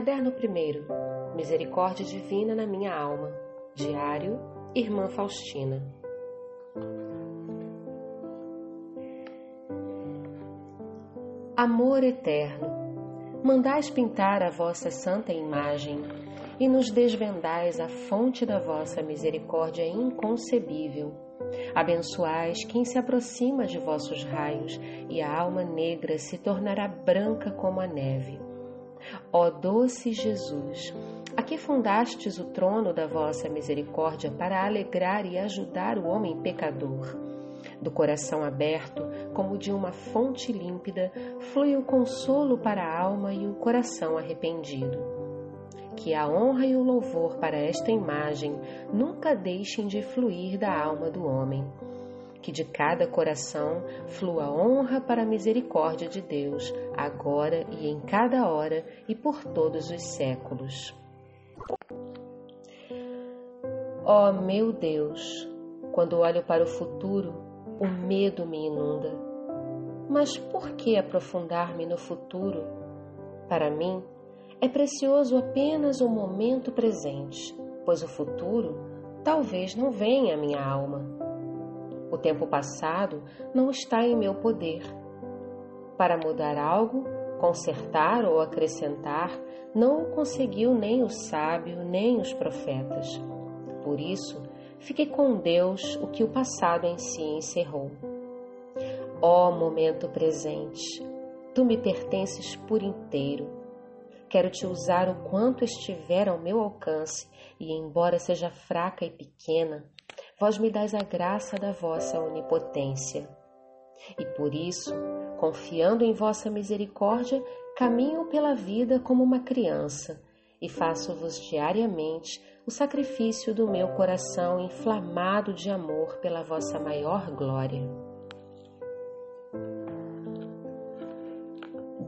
Caderno 1. Misericórdia Divina na minha alma. Diário, Irmã Faustina. Amor eterno, mandais pintar a vossa santa imagem e nos desvendais a fonte da vossa misericórdia inconcebível. Abençoais quem se aproxima de vossos raios, e a alma negra se tornará branca como a neve. Ó doce Jesus, aqui fundastes o trono da vossa misericórdia para alegrar e ajudar o homem pecador. Do coração aberto, como de uma fonte límpida, flui o consolo para a alma e o coração arrependido que a honra e o louvor para esta imagem nunca deixem de fluir da alma do homem. Que de cada coração flua honra para a misericórdia de Deus, agora e em cada hora e por todos os séculos. Ó oh, meu Deus, quando olho para o futuro, o medo me inunda. Mas por que aprofundar-me no futuro? Para mim, é precioso apenas o momento presente, pois o futuro talvez não venha à minha alma. O tempo passado não está em meu poder. Para mudar algo, consertar ou acrescentar, não o conseguiu nem o sábio, nem os profetas. Por isso, fiquei com Deus o que o passado em si encerrou. Ó oh, momento presente, tu me pertences por inteiro Quero te usar o quanto estiver ao meu alcance, e embora seja fraca e pequena, vós me dais a graça da vossa onipotência. E por isso, confiando em vossa misericórdia, caminho pela vida como uma criança e faço-vos diariamente o sacrifício do meu coração inflamado de amor pela vossa maior glória.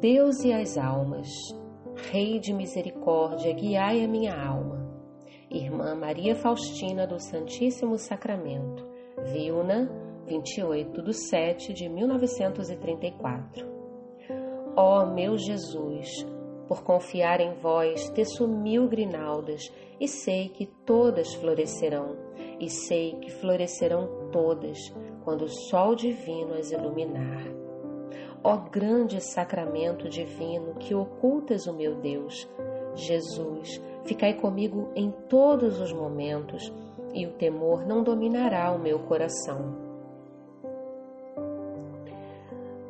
Deus e as almas. Rei de misericórdia, guiai a minha alma. Irmã Maria Faustina do Santíssimo Sacramento, Vilna, 28 de 7 de 1934. Ó oh, meu Jesus, por confiar em vós, teço mil grinaldas, e sei que todas florescerão, e sei que florescerão todas, quando o sol divino as iluminar. Ó grande sacramento divino que ocultas o meu Deus, Jesus, ficai comigo em todos os momentos e o temor não dominará o meu coração.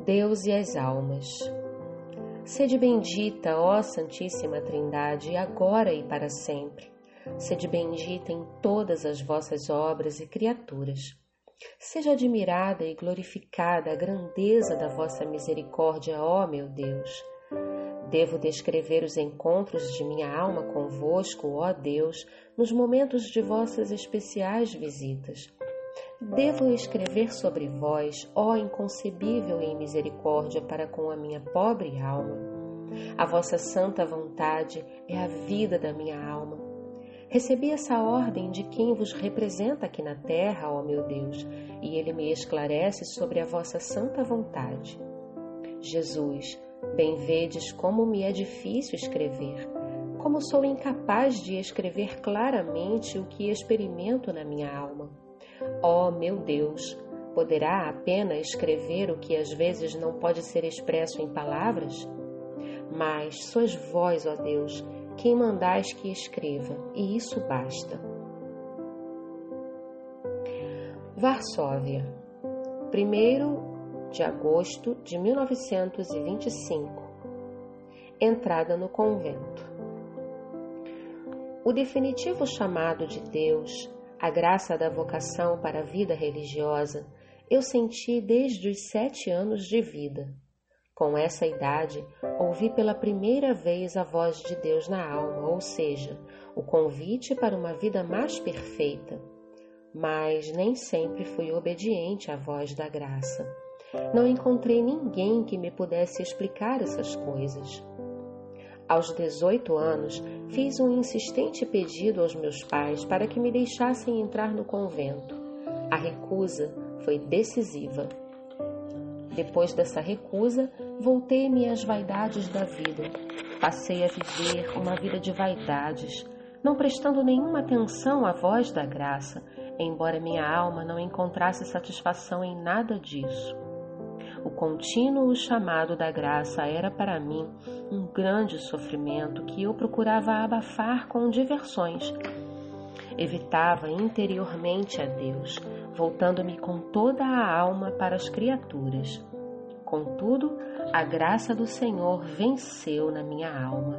Deus e as almas. Sede bendita, ó Santíssima Trindade, agora e para sempre. Sede bendita em todas as vossas obras e criaturas. Seja admirada e glorificada a grandeza da vossa misericórdia, ó meu Deus. Devo descrever os encontros de minha alma convosco, ó Deus, nos momentos de vossas especiais visitas. Devo escrever sobre vós, ó inconcebível em misericórdia para com a minha pobre alma. A vossa santa vontade é a vida da minha alma Recebi essa ordem de quem vos representa aqui na terra, ó meu Deus, e ele me esclarece sobre a vossa santa vontade. Jesus, bem vedes como me é difícil escrever, como sou incapaz de escrever claramente o que experimento na minha alma. Ó meu Deus, poderá a pena escrever o que às vezes não pode ser expresso em palavras? Mas sois vós, ó Deus, quem mandais que escreva, e isso basta. Varsóvia, 1 de agosto de 1925. Entrada no convento. O definitivo chamado de Deus, a graça da vocação para a vida religiosa, eu senti desde os sete anos de vida. Com essa idade, ouvi pela primeira vez a voz de Deus na alma, ou seja, o convite para uma vida mais perfeita. Mas nem sempre fui obediente à voz da graça. Não encontrei ninguém que me pudesse explicar essas coisas. Aos 18 anos, fiz um insistente pedido aos meus pais para que me deixassem entrar no convento. A recusa foi decisiva. Depois dessa recusa, voltei-me às vaidades da vida. Passei a viver uma vida de vaidades, não prestando nenhuma atenção à voz da graça, embora minha alma não encontrasse satisfação em nada disso. O contínuo chamado da graça era para mim um grande sofrimento que eu procurava abafar com diversões. Evitava interiormente a Deus, voltando-me com toda a alma para as criaturas. Contudo, a graça do Senhor venceu na minha alma.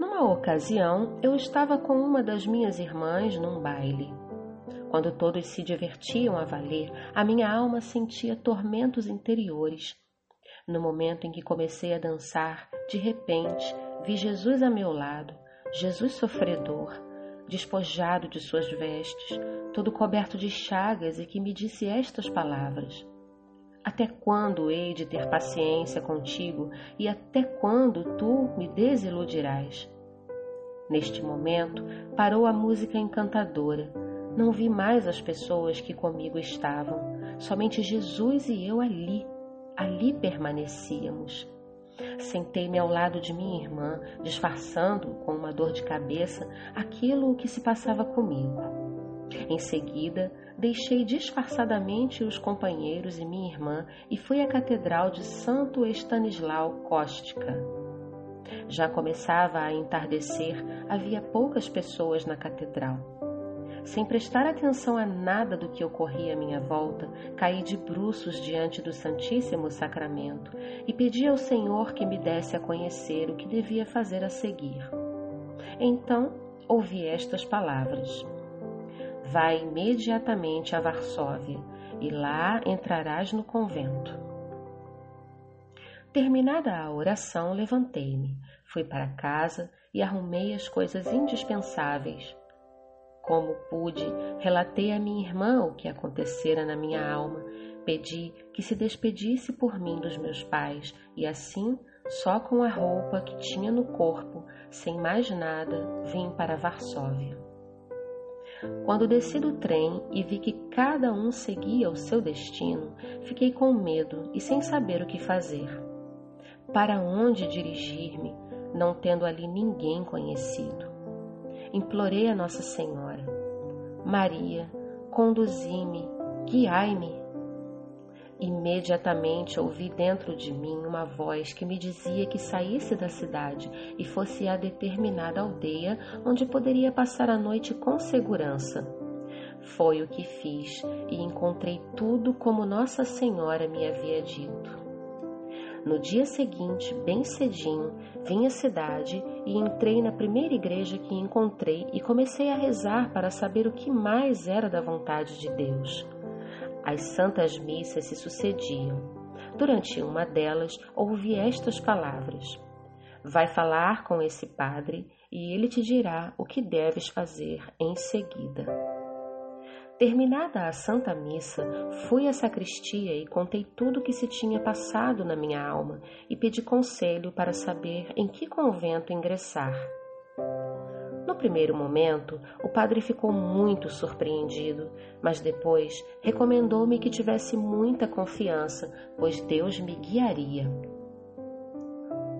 Numa ocasião, eu estava com uma das minhas irmãs num baile. Quando todos se divertiam a valer, a minha alma sentia tormentos interiores. No momento em que comecei a dançar, de repente, vi Jesus a meu lado, Jesus sofredor, despojado de suas vestes, todo coberto de chagas, e que me disse estas palavras: Até quando hei de ter paciência contigo e até quando tu me desiludirás? Neste momento, parou a música encantadora não vi mais as pessoas que comigo estavam, somente Jesus e eu ali, ali permanecíamos. Sentei-me ao lado de minha irmã, disfarçando com uma dor de cabeça aquilo que se passava comigo. Em seguida, deixei disfarçadamente os companheiros e minha irmã e fui à Catedral de Santo Estanislau Kostka. Já começava a entardecer, havia poucas pessoas na catedral. Sem prestar atenção a nada do que ocorria à minha volta, caí de bruços diante do Santíssimo Sacramento e pedi ao Senhor que me desse a conhecer o que devia fazer a seguir. Então ouvi estas palavras: Vai imediatamente a Varsóvia e lá entrarás no convento. Terminada a oração, levantei-me, fui para casa e arrumei as coisas indispensáveis como pude, relatei a minha irmã o que acontecera na minha alma, pedi que se despedisse por mim dos meus pais e assim, só com a roupa que tinha no corpo, sem mais nada, vim para Varsóvia. Quando desci do trem e vi que cada um seguia o seu destino, fiquei com medo e sem saber o que fazer. Para onde dirigir-me, não tendo ali ninguém conhecido? implorei a Nossa Senhora: Maria, conduzi-me, guiai-me. Imediatamente ouvi dentro de mim uma voz que me dizia que saísse da cidade e fosse a determinada aldeia onde poderia passar a noite com segurança. Foi o que fiz e encontrei tudo como Nossa Senhora me havia dito. No dia seguinte, bem cedinho, vim à cidade e entrei na primeira igreja que encontrei e comecei a rezar para saber o que mais era da vontade de Deus. As santas missas se sucediam. Durante uma delas, ouvi estas palavras: Vai falar com esse padre e ele te dirá o que deves fazer em seguida. Terminada a Santa Missa, fui à sacristia e contei tudo o que se tinha passado na minha alma e pedi conselho para saber em que convento ingressar. No primeiro momento, o padre ficou muito surpreendido, mas depois recomendou-me que tivesse muita confiança, pois Deus me guiaria.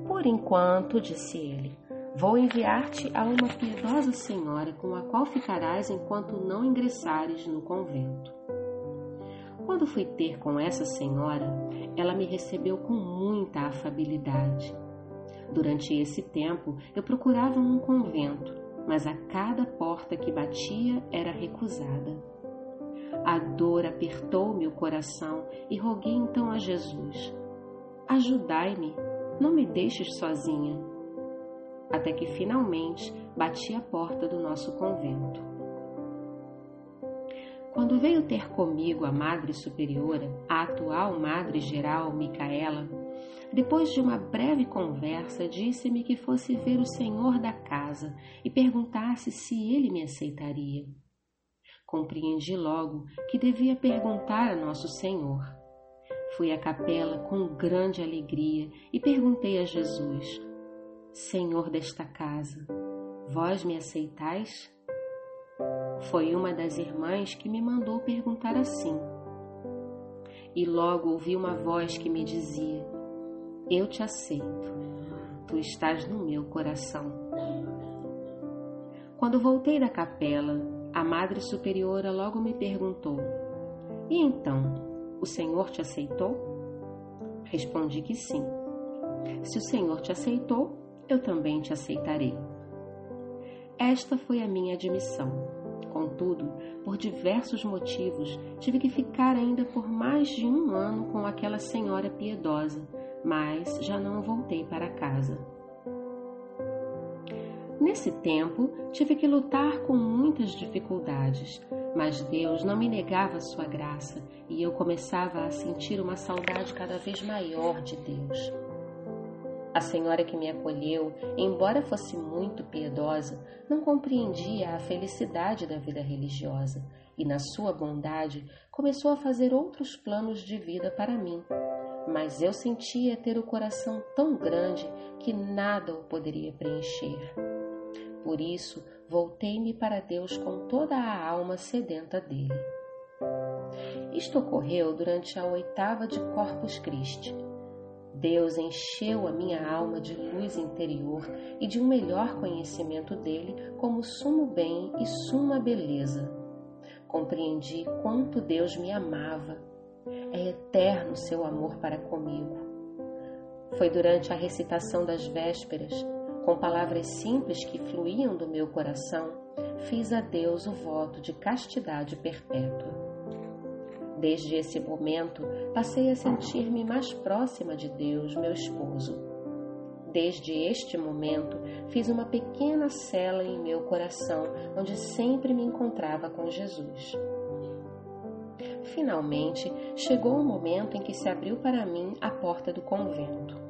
Por enquanto, disse ele, Vou enviar-te a uma piedosa senhora com a qual ficarás enquanto não ingressares no convento. Quando fui ter com essa senhora, ela me recebeu com muita afabilidade. Durante esse tempo, eu procurava um convento, mas a cada porta que batia era recusada. A dor apertou-me o coração e roguei então a Jesus: Ajudai-me, não me deixes sozinha até que finalmente bati a porta do nosso convento. Quando veio ter comigo a Madre Superiora, a atual Madre Geral Micaela, depois de uma breve conversa, disse-me que fosse ver o senhor da casa e perguntasse se ele me aceitaria. Compreendi logo que devia perguntar a Nosso Senhor. Fui à capela com grande alegria e perguntei a Jesus: Senhor desta casa, vós me aceitais? Foi uma das irmãs que me mandou perguntar assim. E logo ouvi uma voz que me dizia: eu te aceito. Tu estás no meu coração. Quando voltei da capela, a Madre Superiora logo me perguntou: E então, o Senhor te aceitou? Respondi que sim. Se o Senhor te aceitou, eu também te aceitarei. Esta foi a minha admissão. Contudo, por diversos motivos, tive que ficar ainda por mais de um ano com aquela senhora piedosa, mas já não voltei para casa. Nesse tempo, tive que lutar com muitas dificuldades, mas Deus não me negava sua graça e eu começava a sentir uma saudade cada vez maior de Deus. A senhora que me acolheu, embora fosse muito piedosa, não compreendia a felicidade da vida religiosa e, na sua bondade, começou a fazer outros planos de vida para mim. Mas eu sentia ter o coração tão grande que nada o poderia preencher. Por isso, voltei-me para Deus com toda a alma sedenta dele. Isto ocorreu durante a oitava de Corpus Christi Deus encheu a minha alma de luz interior e de um melhor conhecimento dele como sumo bem e suma beleza. Compreendi quanto Deus me amava. É eterno seu amor para comigo. Foi durante a recitação das vésperas, com palavras simples que fluíam do meu coração, fiz a Deus o voto de castidade perpétua. Desde esse momento, passei a sentir-me mais próxima de Deus, meu esposo. Desde este momento, fiz uma pequena cela em meu coração, onde sempre me encontrava com Jesus. Finalmente, chegou o momento em que se abriu para mim a porta do convento.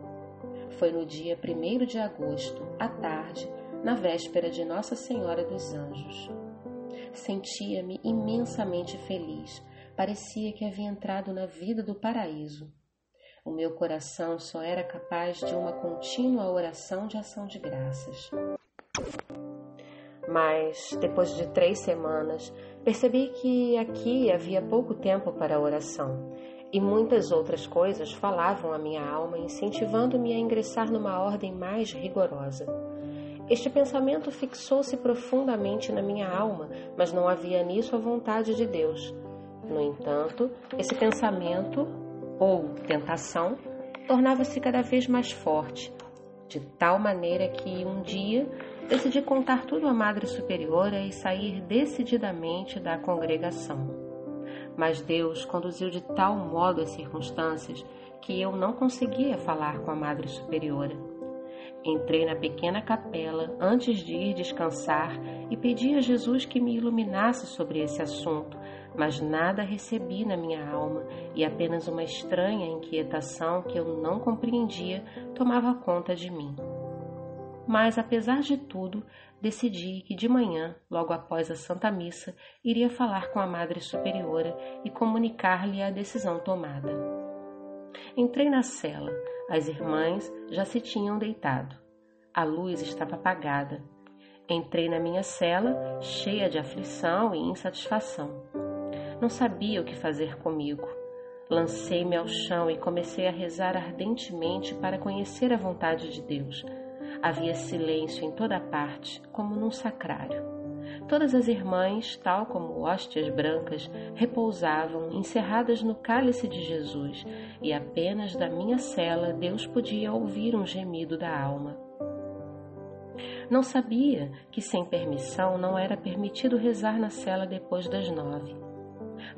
Foi no dia 1 de agosto, à tarde, na véspera de Nossa Senhora dos Anjos. Sentia-me imensamente feliz parecia que havia entrado na vida do paraíso. O meu coração só era capaz de uma contínua oração de ação de graças. Mas, depois de três semanas, percebi que aqui havia pouco tempo para oração e muitas outras coisas falavam à minha alma, incentivando-me a ingressar numa ordem mais rigorosa. Este pensamento fixou-se profundamente na minha alma, mas não havia nisso a vontade de Deus. No entanto, esse pensamento ou tentação tornava-se cada vez mais forte, de tal maneira que um dia decidi contar tudo à Madre Superiora e sair decididamente da congregação. Mas Deus conduziu de tal modo as circunstâncias que eu não conseguia falar com a Madre Superiora. Entrei na pequena capela antes de ir descansar e pedi a Jesus que me iluminasse sobre esse assunto, mas nada recebi na minha alma e apenas uma estranha inquietação que eu não compreendia tomava conta de mim. Mas, apesar de tudo, decidi que de manhã, logo após a Santa Missa, iria falar com a Madre Superiora e comunicar-lhe a decisão tomada. Entrei na cela. As irmãs já se tinham deitado. A luz estava apagada. Entrei na minha cela, cheia de aflição e insatisfação. Não sabia o que fazer comigo. Lancei-me ao chão e comecei a rezar ardentemente para conhecer a vontade de Deus. Havia silêncio em toda parte, como num sacrário. Todas as irmãs, tal como hóstias brancas, repousavam encerradas no cálice de Jesus, e apenas da minha cela Deus podia ouvir um gemido da alma. Não sabia que, sem permissão, não era permitido rezar na cela depois das nove.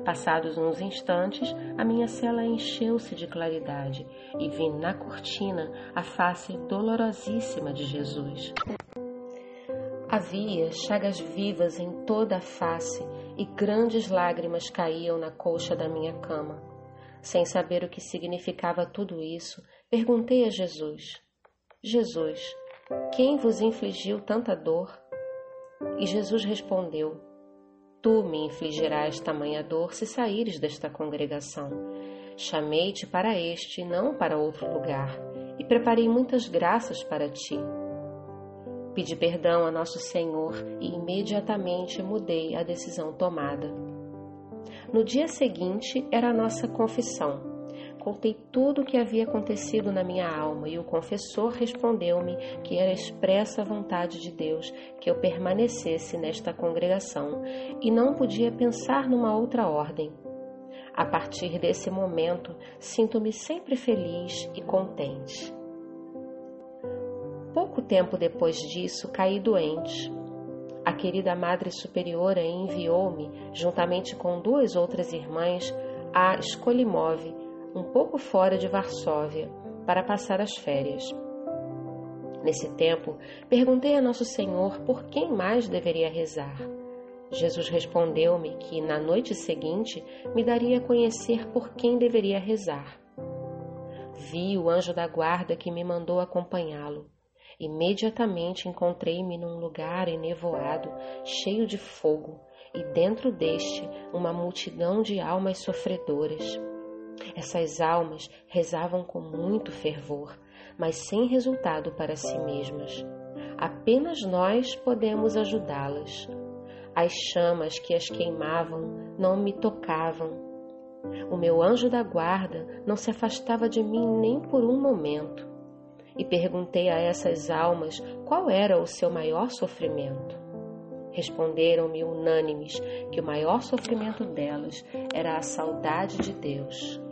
Passados uns instantes, a minha cela encheu-se de claridade e vi na cortina a face dolorosíssima de Jesus. Havia chagas vivas em toda a face e grandes lágrimas caíam na colcha da minha cama. Sem saber o que significava tudo isso, perguntei a Jesus: Jesus, quem vos infligiu tanta dor? E Jesus respondeu: Tu me infligirás tamanha dor se saíres desta congregação. Chamei-te para este e não para outro lugar, e preparei muitas graças para ti. Pedi perdão a Nosso Senhor e imediatamente mudei a decisão tomada. No dia seguinte era a nossa confissão. Contei tudo o que havia acontecido na minha alma e o confessor respondeu-me que era expressa a vontade de Deus que eu permanecesse nesta congregação e não podia pensar numa outra ordem. A partir desse momento, sinto-me sempre feliz e contente. Pouco tempo depois disso, caí doente. A querida Madre Superiora enviou-me, juntamente com duas outras irmãs, a Skolimov, um pouco fora de Varsóvia, para passar as férias. Nesse tempo, perguntei a Nosso Senhor por quem mais deveria rezar. Jesus respondeu-me que na noite seguinte me daria a conhecer por quem deveria rezar. Vi o anjo da guarda que me mandou acompanhá-lo. Imediatamente encontrei-me num lugar enevoado, cheio de fogo, e dentro deste uma multidão de almas sofredoras. Essas almas rezavam com muito fervor, mas sem resultado para si mesmas. Apenas nós podemos ajudá-las. As chamas que as queimavam não me tocavam. O meu anjo da guarda não se afastava de mim nem por um momento. E perguntei a essas almas qual era o seu maior sofrimento. Responderam-me unânimes que o maior sofrimento delas era a saudade de Deus.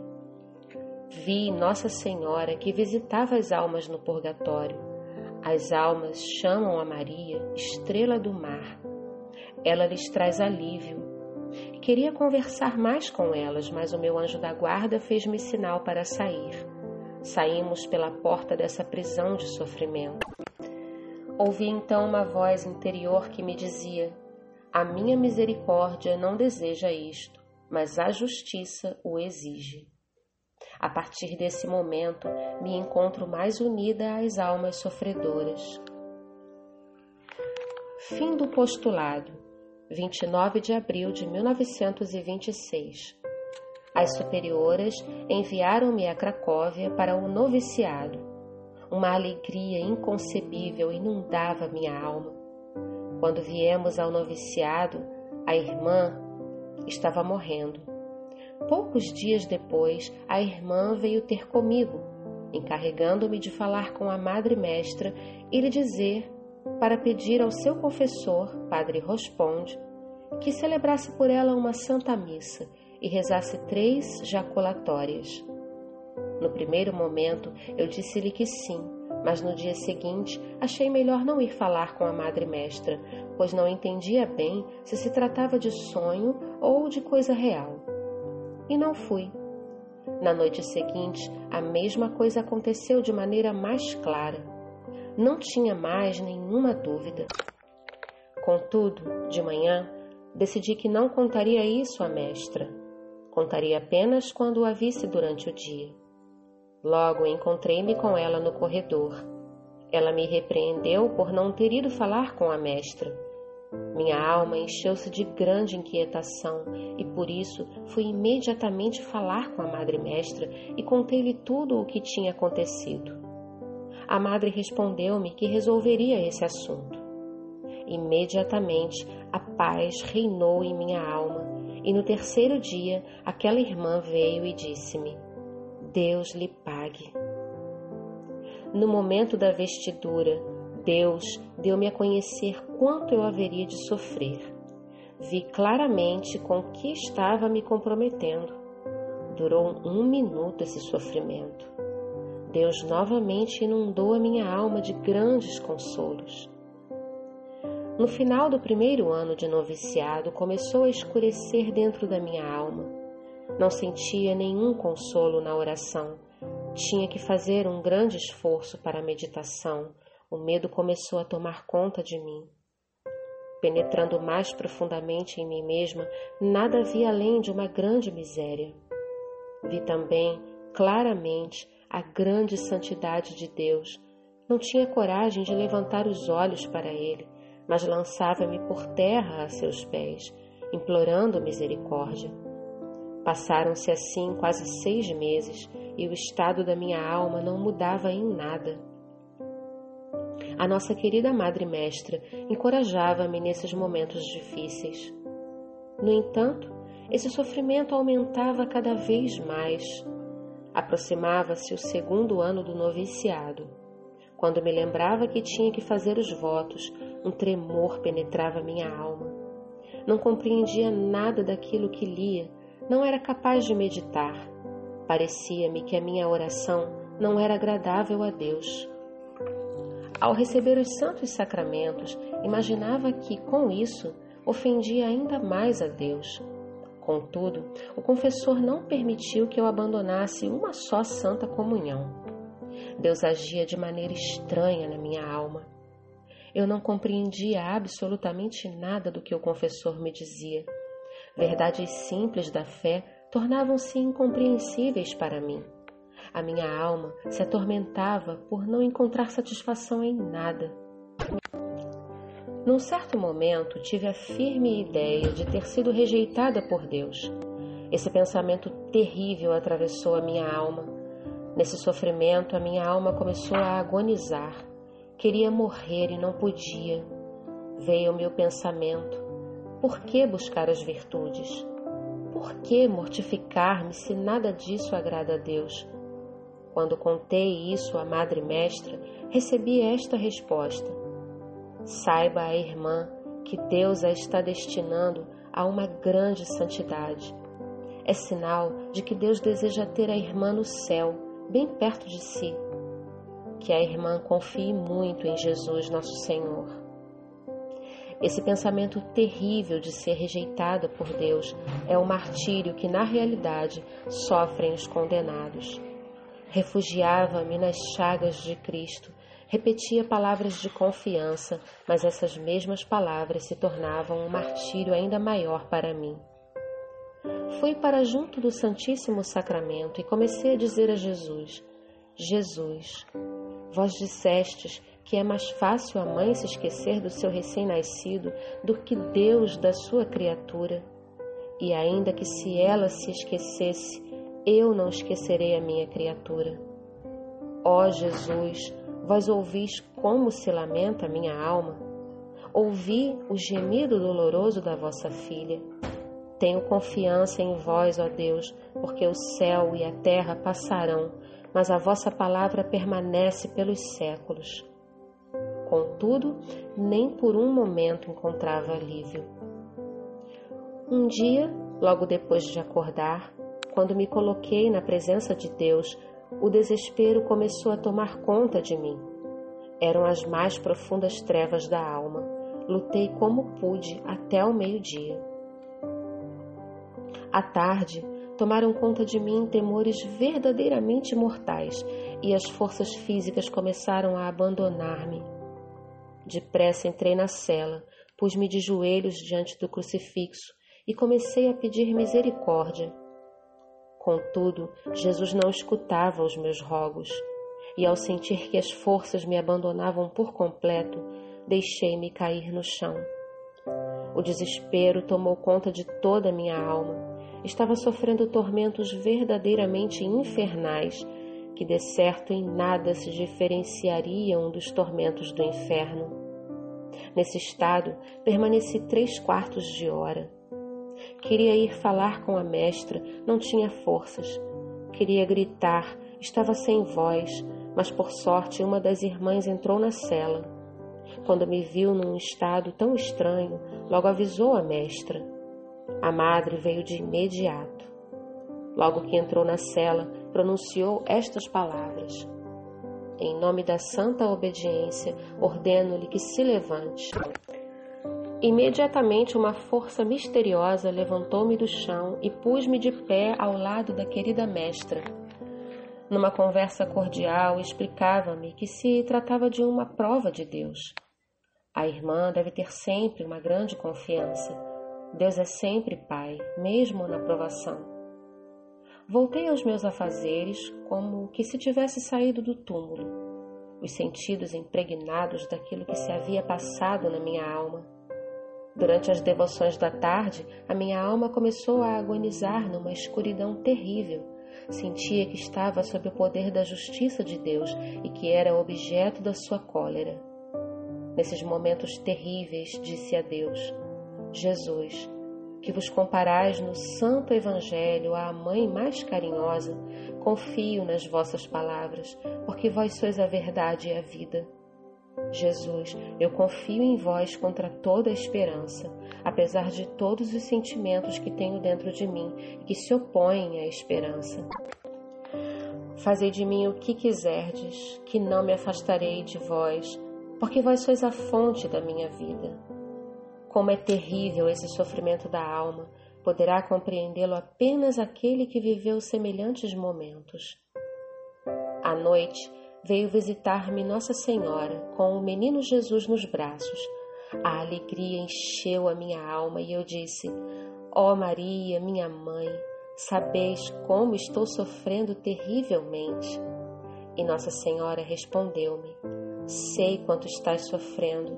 Vi Nossa Senhora que visitava as almas no purgatório. As almas chamam a Maria estrela do mar. Ela lhes traz alívio. Queria conversar mais com elas, mas o meu anjo da guarda fez-me sinal para sair. Saímos pela porta dessa prisão de sofrimento. Ouvi então uma voz interior que me dizia: A minha misericórdia não deseja isto, mas a justiça o exige. A partir desse momento, me encontro mais unida às almas sofredoras. Fim do postulado, 29 de abril de 1926. As superioras enviaram-me a Cracóvia para o noviciado uma alegria inconcebível inundava minha alma. Quando viemos ao noviciado, a irmã estava morrendo. Poucos dias depois, a irmã veio ter comigo, encarregando-me de falar com a madre mestra e lhe dizer para pedir ao seu confessor, Padre Responde, que celebrasse por ela uma santa missa e rezasse três jaculatórias. No primeiro momento, eu disse-lhe que sim, mas no dia seguinte achei melhor não ir falar com a madre mestra, pois não entendia bem se se tratava de sonho ou de coisa real. E não fui. Na noite seguinte, a mesma coisa aconteceu de maneira mais clara. Não tinha mais nenhuma dúvida. Contudo, de manhã, decidi que não contaria isso à mestra. Contaria apenas quando a visse durante o dia. Logo encontrei-me com ela no corredor. Ela me repreendeu por não ter ido falar com a mestra. Minha alma encheu-se de grande inquietação e por isso fui imediatamente falar com a madre mestra e contei-lhe tudo o que tinha acontecido. A madre respondeu-me que resolveria esse assunto. Imediatamente a paz reinou em minha alma e no terceiro dia aquela irmã veio e disse-me: Deus lhe pague. No momento da vestidura, Deus deu-me a conhecer quanto eu haveria de sofrer. Vi claramente com que estava me comprometendo. Durou um minuto esse sofrimento. Deus novamente inundou a minha alma de grandes consolos. No final do primeiro ano de noviciado, começou a escurecer dentro da minha alma não sentia nenhum consolo na oração. Tinha que fazer um grande esforço para a meditação. O medo começou a tomar conta de mim. Penetrando mais profundamente em mim mesma, nada vi além de uma grande miséria. Vi também, claramente, a grande santidade de Deus. Não tinha coragem de levantar os olhos para Ele, mas lançava-me por terra a seus pés, implorando misericórdia. Passaram-se assim quase seis meses e o estado da minha alma não mudava em nada. A nossa querida Madre Mestra encorajava-me nesses momentos difíceis. No entanto, esse sofrimento aumentava cada vez mais. Aproximava-se o segundo ano do noviciado. Quando me lembrava que tinha que fazer os votos, um tremor penetrava minha alma. Não compreendia nada daquilo que lia, não era capaz de meditar. Parecia-me que a minha oração não era agradável a Deus. Ao receber os santos sacramentos, imaginava que, com isso, ofendia ainda mais a Deus. Contudo, o confessor não permitiu que eu abandonasse uma só santa comunhão. Deus agia de maneira estranha na minha alma. Eu não compreendia absolutamente nada do que o confessor me dizia. Verdades simples da fé tornavam-se incompreensíveis para mim. A minha alma se atormentava por não encontrar satisfação em nada. Num certo momento, tive a firme ideia de ter sido rejeitada por Deus. Esse pensamento terrível atravessou a minha alma. Nesse sofrimento, a minha alma começou a agonizar. Queria morrer e não podia. Veio-me o pensamento: por que buscar as virtudes? Por que mortificar-me se nada disso agrada a Deus? Quando contei isso à Madre Mestra, recebi esta resposta: Saiba a irmã que Deus a está destinando a uma grande santidade. É sinal de que Deus deseja ter a irmã no céu, bem perto de si. Que a irmã confie muito em Jesus, nosso Senhor. Esse pensamento terrível de ser rejeitada por Deus é o martírio que, na realidade, sofrem os condenados. Refugiava-me nas chagas de Cristo Repetia palavras de confiança, mas essas mesmas palavras se tornavam um martírio ainda maior para mim. Fui para junto do Santíssimo Sacramento e comecei a dizer a Jesus: Jesus, vós dissestes que é mais fácil a mãe se esquecer do seu recém-nascido do que Deus da sua criatura. E ainda que se ela se esquecesse, eu não esquecerei a minha criatura. Ó Jesus, Vós ouvis como se lamenta minha alma? Ouvi o gemido doloroso da vossa filha. Tenho confiança em vós, ó Deus, porque o céu e a terra passarão, mas a vossa palavra permanece pelos séculos. Contudo, nem por um momento encontrava alívio. Um dia, logo depois de acordar, quando me coloquei na presença de Deus, o desespero começou a tomar conta de mim. Eram as mais profundas trevas da alma. Lutei como pude até o meio-dia. À tarde, tomaram conta de mim temores verdadeiramente mortais e as forças físicas começaram a abandonar-me. Depressa entrei na cela, pus-me de joelhos diante do crucifixo e comecei a pedir misericórdia. Contudo, Jesus não escutava os meus rogos, e ao sentir que as forças me abandonavam por completo, deixei-me cair no chão. O desespero tomou conta de toda a minha alma. Estava sofrendo tormentos verdadeiramente infernais, que de certo em nada se diferenciariam dos tormentos do inferno. Nesse estado, permaneci três quartos de hora Queria ir falar com a mestra, não tinha forças. Queria gritar, estava sem voz, mas por sorte uma das irmãs entrou na cela. Quando me viu num estado tão estranho, logo avisou a mestra. A madre veio de imediato. Logo que entrou na cela, pronunciou estas palavras: Em nome da santa obediência, ordeno-lhe que se levante. Imediatamente uma força misteriosa levantou-me do chão e pus-me de pé ao lado da querida mestra. Numa conversa cordial, explicava-me que se tratava de uma prova de Deus. A irmã deve ter sempre uma grande confiança. Deus é sempre Pai, mesmo na provação. Voltei aos meus afazeres como que se tivesse saído do túmulo, os sentidos impregnados daquilo que se havia passado na minha alma Durante as devoções da tarde, a minha alma começou a agonizar numa escuridão terrível. Sentia que estava sob o poder da justiça de Deus e que era objeto da sua cólera. Nesses momentos terríveis, disse a Deus: Jesus, que vos comparais no Santo Evangelho à mãe mais carinhosa, Confio nas vossas palavras, porque vós sois a verdade e a vida. Jesus, eu confio em vós contra toda a esperança, apesar de todos os sentimentos que tenho dentro de mim que se opõem à esperança. Fazei de mim o que quiserdes, que não me afastarei de vós, porque vós sois a fonte da minha vida. Como é terrível esse sofrimento da alma, poderá compreendê-lo apenas aquele que viveu semelhantes momentos. À noite, veio visitar-me Nossa Senhora com o menino Jesus nos braços. A alegria encheu a minha alma e eu disse: Ó oh Maria, minha mãe, sabeis como estou sofrendo terrivelmente. E Nossa Senhora respondeu-me: Sei quanto estás sofrendo,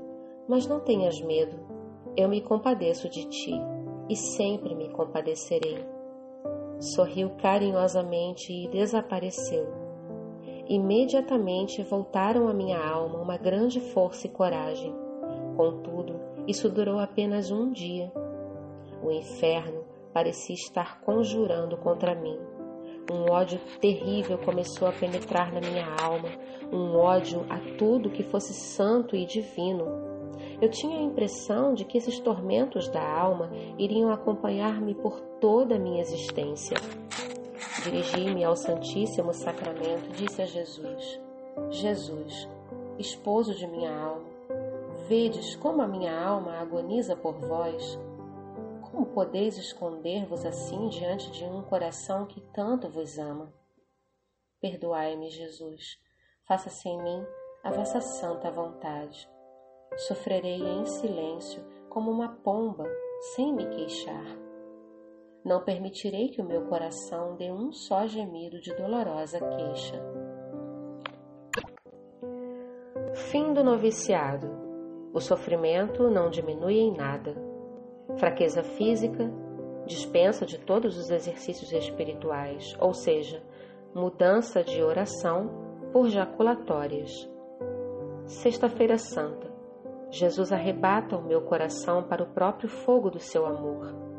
mas não tenhas medo. Eu me compadeço de ti e sempre me compadecerei. Sorriu carinhosamente e desapareceu imediatamente voltaram à minha alma uma grande força e coragem. Contudo, isso durou apenas um dia. O inferno parecia estar conjurando contra mim. Um ódio terrível começou a penetrar na minha alma, um ódio a tudo que fosse santo e divino. Eu tinha a impressão de que esses tormentos da alma iriam acompanhar-me por toda a minha existência. Dirigi-me ao Santíssimo Sacramento disse a Jesus: Jesus, esposo de minha alma, vedes como a minha alma agoniza por vós? Como podeis esconder-vos assim diante de um coração que tanto vos ama? Perdoai-me, Jesus, faça-se em mim a vossa santa vontade. Sofrerei em silêncio como uma pomba, sem me queixar não permitirei que o meu coração dê um só gemido de dolorosa queixa. Fim do noviciado. O sofrimento não diminui em nada. Fraqueza física, dispensa de todos os exercícios espirituais, ou seja, mudança de oração por jaculatórias. Sexta-feira Santa. Jesus arrebata o meu coração para o próprio fogo do seu amor.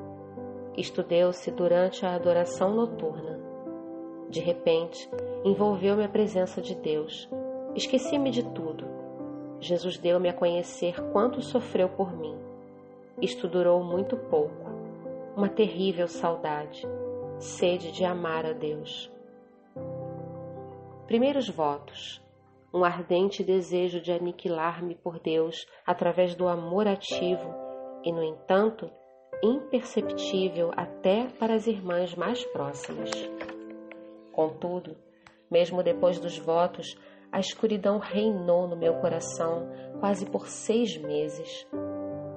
Isto deu-se durante a adoração noturna. De repente, envolveu-me a presença de Deus. Esqueci-me de tudo. Jesus deu-me a conhecer quanto sofreu por mim. Isto durou muito pouco. Uma terrível saudade, sede de amar a Deus. Primeiros votos. Um ardente desejo de aniquilar-me por Deus através do amor ativo e, no entanto, imperceptível até para as irmãs mais próximas. Contudo, mesmo depois dos votos, a escuridão reinou no meu coração quase por seis meses.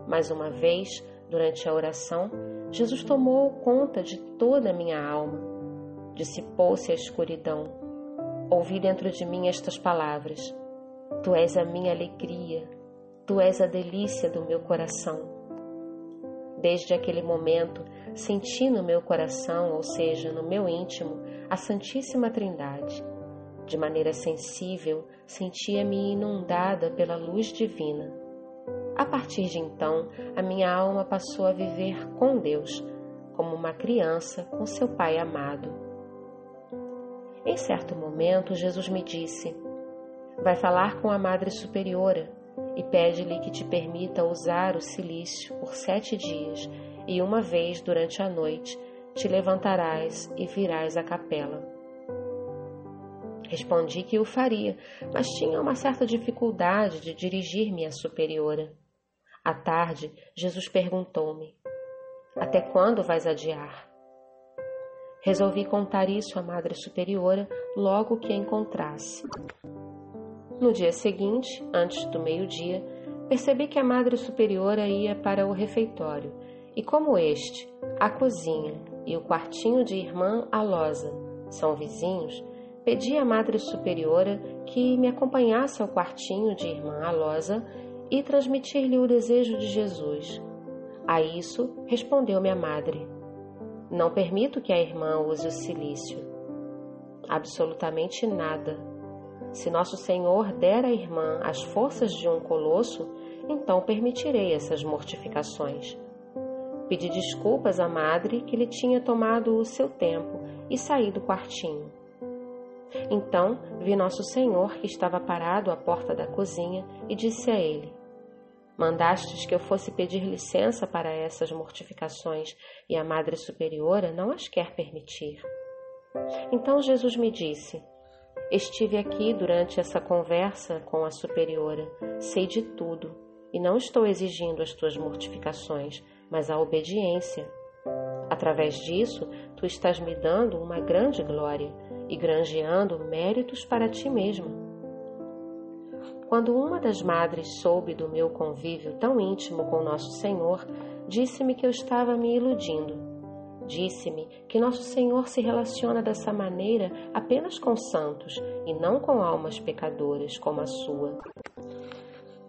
Mais uma vez, durante a oração, Jesus tomou conta de toda a minha alma. Dissipou-se a escuridão. Ouvi dentro de mim estas palavras: Tu és a minha alegria, tu és a delícia do meu coração. Desde aquele momento, senti no meu coração, ou seja, no meu íntimo, a Santíssima Trindade. De maneira sensível, sentia-me inundada pela luz divina. A partir de então, a minha alma passou a viver com Deus, como uma criança com seu Pai amado. Em certo momento, Jesus me disse: Vai falar com a Madre Superiora e pede-lhe que te permita usar o cilício por sete dias, e uma vez durante a noite te levantarás e virás à capela. Respondi que o faria, mas tinha uma certa dificuldade de dirigir-me à superiora. À tarde, Jesus perguntou-me: Até quando vais adiar? Resolvi contar isso à Madre Superiora logo que a encontrasse. No dia seguinte, antes do meio-dia, percebi que a Madre Superiora ia para o refeitório, e como este, a cozinha e o quartinho de irmã Alosa são vizinhos, pedi à Madre Superiora que me acompanhasse ao quartinho de irmã Alosa e transmitir-lhe o desejo de Jesus. A isso respondeu-me a Madre: Não permito que a irmã use o silício. Absolutamente nada se nosso Senhor der à irmã as forças de um colosso, então permitirei essas mortificações. Pedi desculpas à madre que lhe tinha tomado o seu tempo e saí do quartinho. Então vi Nosso Senhor que estava parado à porta da cozinha e disse a ele: Mandastes que eu fosse pedir licença para essas mortificações e a Madre Superiora não as quer permitir. Então Jesus me disse: Estive aqui durante essa conversa com a Superiora, sei de tudo e não estou exigindo as tuas mortificações, mas a obediência. Através disso, tu estás me dando uma grande glória e granjeando méritos para ti mesmo. Quando uma das madres soube do meu convívio tão íntimo com Nosso Senhor, disse-me que eu estava me iludindo. Disse-me que Nosso Senhor se relaciona dessa maneira apenas com santos e não com almas pecadoras como a sua.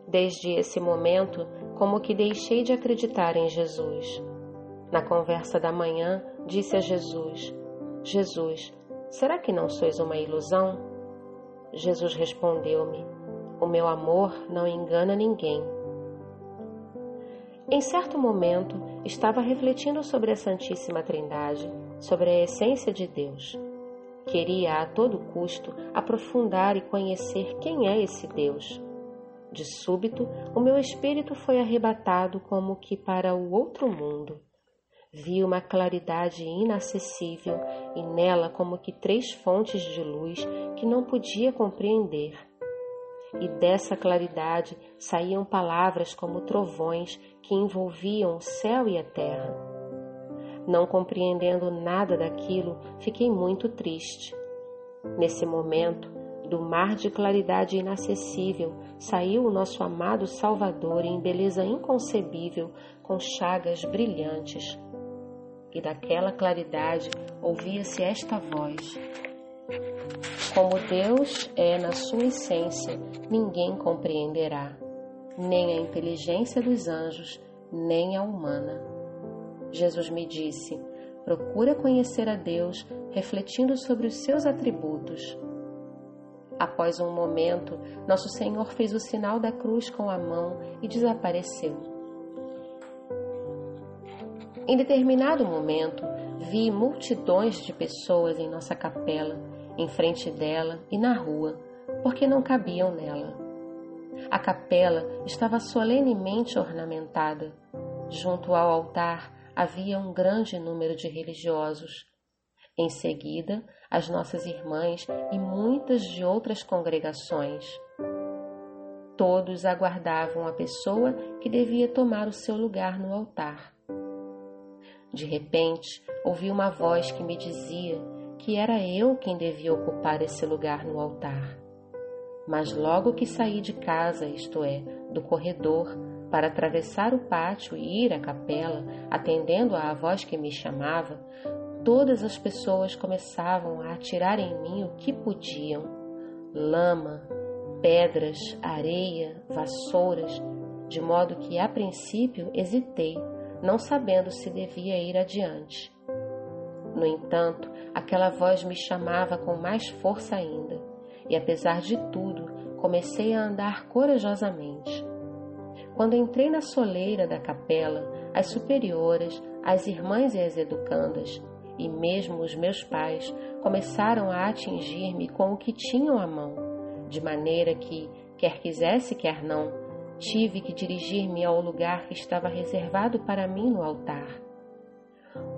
Desde esse momento, como que deixei de acreditar em Jesus. Na conversa da manhã, disse a Jesus: Jesus, será que não sois uma ilusão? Jesus respondeu-me: o meu amor não engana ninguém. Em certo momento, estava refletindo sobre a Santíssima Trindade, sobre a essência de Deus. Queria a todo custo aprofundar e conhecer quem é esse Deus. De súbito, o meu espírito foi arrebatado como que para o outro mundo. Vi uma claridade inacessível e nela como que três fontes de luz que não podia compreender e dessa claridade saíam palavras como trovões que envolviam o céu e a terra. Não compreendendo nada daquilo, fiquei muito triste. Nesse momento, do mar de claridade inacessível, saiu o nosso amado Salvador em beleza inconcebível, com chagas brilhantes. E daquela claridade ouvia-se esta voz: como Deus é na sua essência, ninguém compreenderá, nem a inteligência dos anjos, nem a humana. Jesus me disse: procura conhecer a Deus refletindo sobre os seus atributos. Após um momento, Nosso Senhor fez o sinal da cruz com a mão e desapareceu. Em determinado momento, vi multidões de pessoas em nossa capela em frente dela e na rua, porque não cabiam nela. A capela estava solenemente ornamentada. Junto ao altar havia um grande número de religiosos. Em seguida, as nossas irmãs e muitas de outras congregações. Todos aguardavam a pessoa que devia tomar o seu lugar no altar. De repente, ouvi uma voz que me dizia que era eu quem devia ocupar esse lugar no altar. Mas logo que saí de casa, isto é, do corredor, para atravessar o pátio e ir à capela, atendendo à voz que me chamava, todas as pessoas começavam a atirar em mim o que podiam: lama, pedras, areia, vassouras, de modo que a princípio hesitei, não sabendo se devia ir adiante. No entanto, aquela voz me chamava com mais força ainda, e apesar de tudo, comecei a andar corajosamente. Quando entrei na soleira da capela, as superioras, as irmãs e as educandas, e mesmo os meus pais, começaram a atingir-me com o que tinham à mão, de maneira que, quer quisesse, quer não, tive que dirigir-me ao lugar que estava reservado para mim no altar.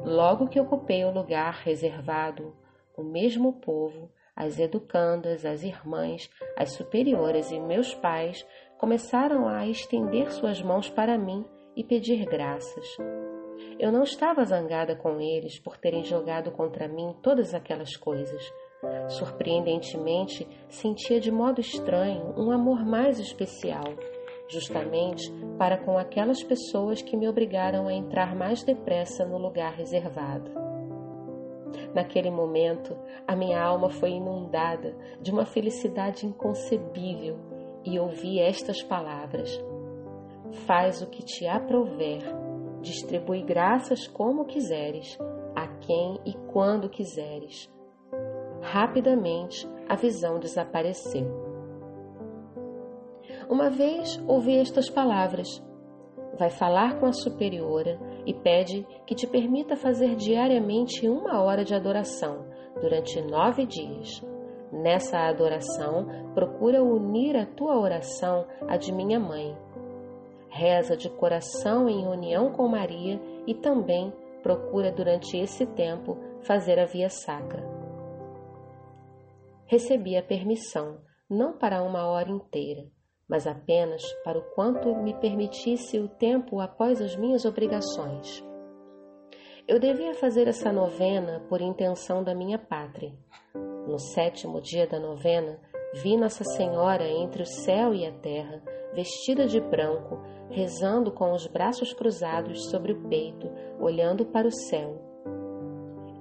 Logo que ocupei o lugar reservado, o mesmo povo, as educandas, as irmãs, as superiores e meus pais começaram a estender suas mãos para mim e pedir graças. Eu não estava zangada com eles por terem jogado contra mim todas aquelas coisas. Surpreendentemente, sentia de modo estranho um amor mais especial justamente para com aquelas pessoas que me obrigaram a entrar mais depressa no lugar reservado. Naquele momento, a minha alma foi inundada de uma felicidade inconcebível e ouvi estas palavras: Faz o que te aprouver, distribui graças como quiseres, a quem e quando quiseres. Rapidamente a visão desapareceu. Uma vez ouvi estas palavras: Vai falar com a superiora e pede que te permita fazer diariamente uma hora de adoração durante nove dias. Nessa adoração, procura unir a tua oração à de minha mãe. Reza de coração em união com Maria e também procura durante esse tempo fazer a via sacra. Recebi a permissão, não para uma hora inteira, mas apenas para o quanto me permitisse o tempo após as minhas obrigações. Eu devia fazer essa novena por intenção da minha pátria. No sétimo dia da novena, vi Nossa Senhora entre o céu e a terra, vestida de branco, rezando com os braços cruzados sobre o peito, olhando para o céu.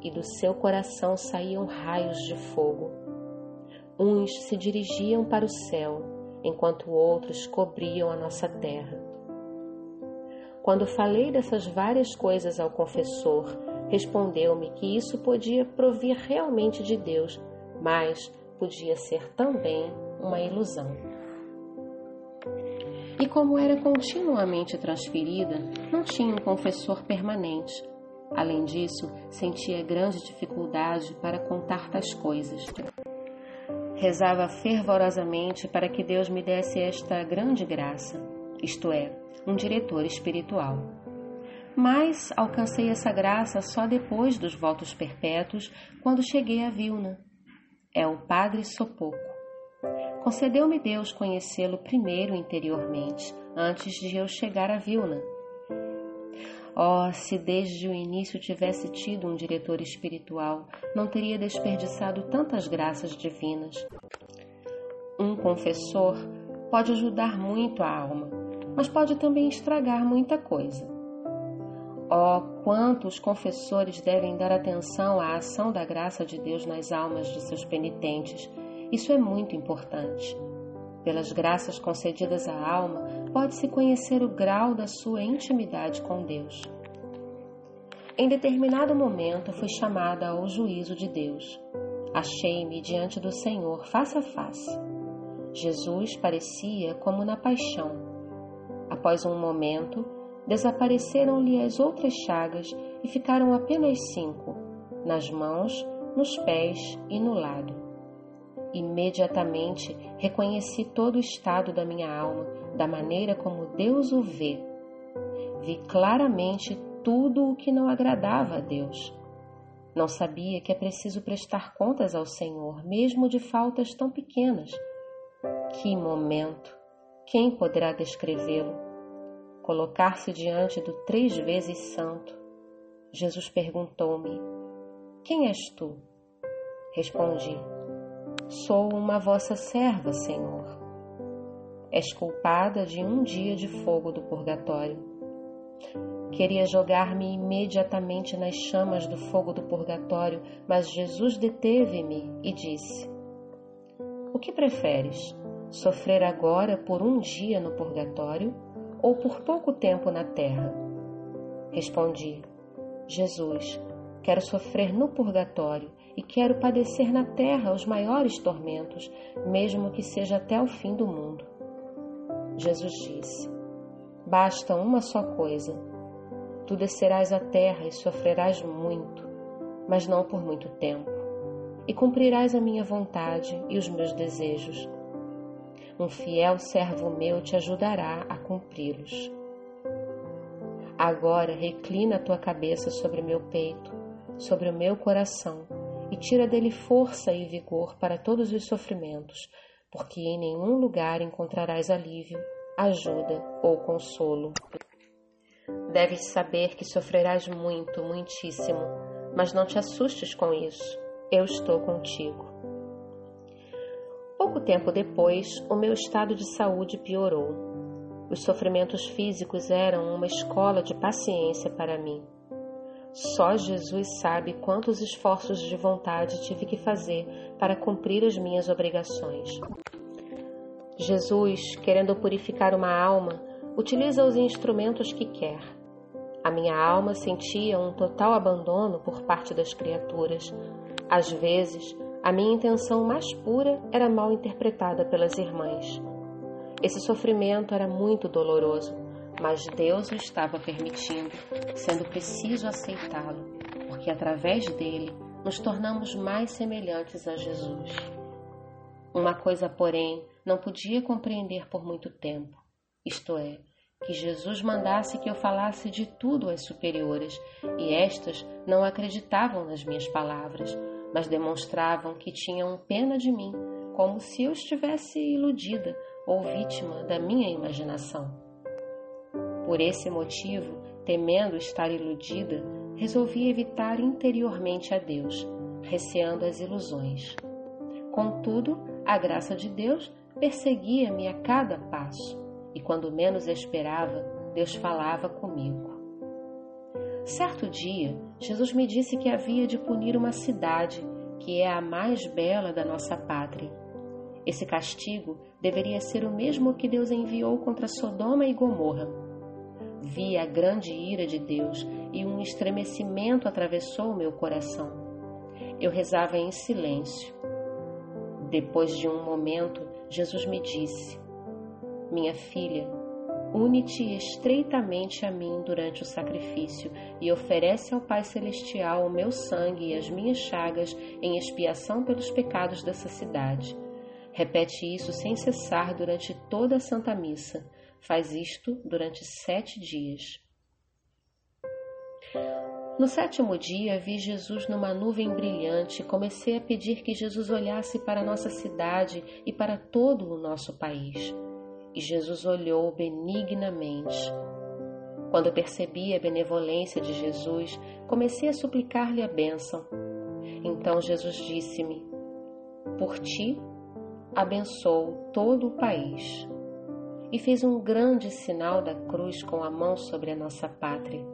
E do seu coração saíam raios de fogo. Uns se dirigiam para o céu, enquanto outros cobriam a nossa terra. Quando falei dessas várias coisas ao confessor, respondeu-me que isso podia provir realmente de Deus, mas podia ser também uma ilusão. E como era continuamente transferida, não tinha um confessor permanente. Além disso, sentia grande dificuldade para contar tais coisas. Rezava fervorosamente para que Deus me desse esta grande graça, isto é, um diretor espiritual. Mas alcancei essa graça só depois dos votos perpétuos, quando cheguei a Vilna. É o Padre Sopoco. Concedeu-me Deus conhecê-lo primeiro interiormente, antes de eu chegar a Vilna. Oh, se desde o início tivesse tido um diretor espiritual, não teria desperdiçado tantas graças divinas. Um confessor pode ajudar muito a alma, mas pode também estragar muita coisa. Oh, quantos confessores devem dar atenção à ação da graça de Deus nas almas de seus penitentes. Isso é muito importante. Pelas graças concedidas à alma, pode-se conhecer o grau da sua intimidade com Deus. Em determinado momento, fui chamada ao juízo de Deus. Achei-me diante do Senhor face a face. Jesus parecia como na paixão Após um momento, desapareceram-lhe as outras chagas e ficaram apenas cinco, nas mãos, nos pés e no lado. Imediatamente reconheci todo o estado da minha alma, da maneira como Deus o vê. Vi claramente tudo o que não agradava a Deus. Não sabia que é preciso prestar contas ao Senhor, mesmo de faltas tão pequenas. Que momento! Quem poderá descrevê-lo? Colocar-se diante do três vezes santo. Jesus perguntou-me: Quem és tu? Respondi: Sou uma vossa serva, Senhor. És culpada de um dia de fogo do purgatório. Queria jogar-me imediatamente nas chamas do fogo do purgatório, mas Jesus deteve-me e disse: O que preferes? Sofrer agora por um dia no purgatório ou por pouco tempo na terra? Respondi: Jesus, quero sofrer no purgatório e quero padecer na terra os maiores tormentos, mesmo que seja até o fim do mundo. Jesus disse: Basta uma só coisa. Tu descerás à terra e sofrerás muito, mas não por muito tempo, e cumprirás a minha vontade e os meus desejos um fiel servo meu te ajudará a cumpri-los. Agora reclina a tua cabeça sobre meu peito, sobre o meu coração, e tira dele força e vigor para todos os sofrimentos, porque em nenhum lugar encontrarás alívio, ajuda ou consolo. Deves saber que sofrerás muito, muitíssimo, mas não te assustes com isso. Eu estou contigo. Pouco tempo depois, o meu estado de saúde piorou. Os sofrimentos físicos eram uma escola de paciência para mim. Só Jesus sabe quantos esforços de vontade tive que fazer para cumprir as minhas obrigações. Jesus, querendo purificar uma alma, utiliza os instrumentos que quer. A minha alma sentia um total abandono por parte das criaturas. Às vezes, a minha intenção mais pura era mal interpretada pelas irmãs. Esse sofrimento era muito doloroso, mas Deus o estava permitindo, sendo preciso aceitá-lo, porque através dele nos tornamos mais semelhantes a Jesus. Uma coisa, porém, não podia compreender por muito tempo, isto é, que Jesus mandasse que eu falasse de tudo às superiores, e estas não acreditavam nas minhas palavras, mas demonstravam que tinham pena de mim, como se eu estivesse iludida ou vítima da minha imaginação. Por esse motivo, temendo estar iludida, resolvi evitar interiormente a Deus, receando as ilusões. Contudo, a graça de Deus perseguia-me a cada passo, e quando menos esperava, Deus falava comigo. Certo dia, Jesus me disse que havia de punir uma cidade que é a mais bela da nossa pátria. Esse castigo deveria ser o mesmo que Deus enviou contra Sodoma e Gomorra. Vi a grande ira de Deus e um estremecimento atravessou o meu coração. Eu rezava em silêncio. Depois de um momento, Jesus me disse: Minha filha, une-te estreitamente a mim durante o sacrifício e oferece ao Pai Celestial o meu sangue e as minhas chagas em expiação pelos pecados dessa cidade. Repete isso sem cessar durante toda a Santa Missa. Faz isto durante sete dias. No sétimo dia, vi Jesus numa nuvem brilhante e comecei a pedir que Jesus olhasse para nossa cidade e para todo o nosso país. E Jesus olhou benignamente. Quando percebi a benevolência de Jesus, comecei a suplicar-lhe a bênção. Então Jesus disse-me: Por ti abençoo todo o país. E fez um grande sinal da cruz com a mão sobre a nossa pátria.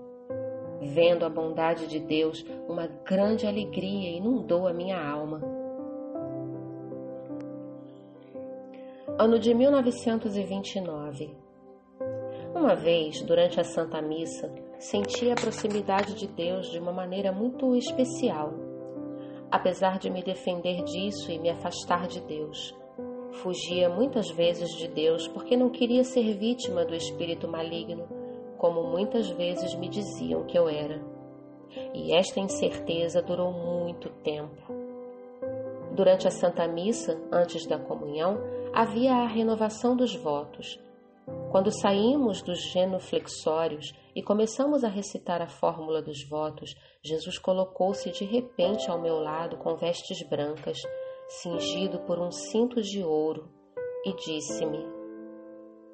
Vendo a bondade de Deus, uma grande alegria inundou a minha alma. Ano de 1929. Uma vez, durante a Santa Missa, senti a proximidade de Deus de uma maneira muito especial. Apesar de me defender disso e me afastar de Deus, fugia muitas vezes de Deus porque não queria ser vítima do espírito maligno como muitas vezes me diziam que eu era. E esta incerteza durou muito tempo. Durante a Santa Missa, antes da comunhão, havia a renovação dos votos. Quando saímos dos genuflexórios e começamos a recitar a fórmula dos votos, Jesus colocou-se de repente ao meu lado com vestes brancas, cingido por um cinto de ouro, e disse-me: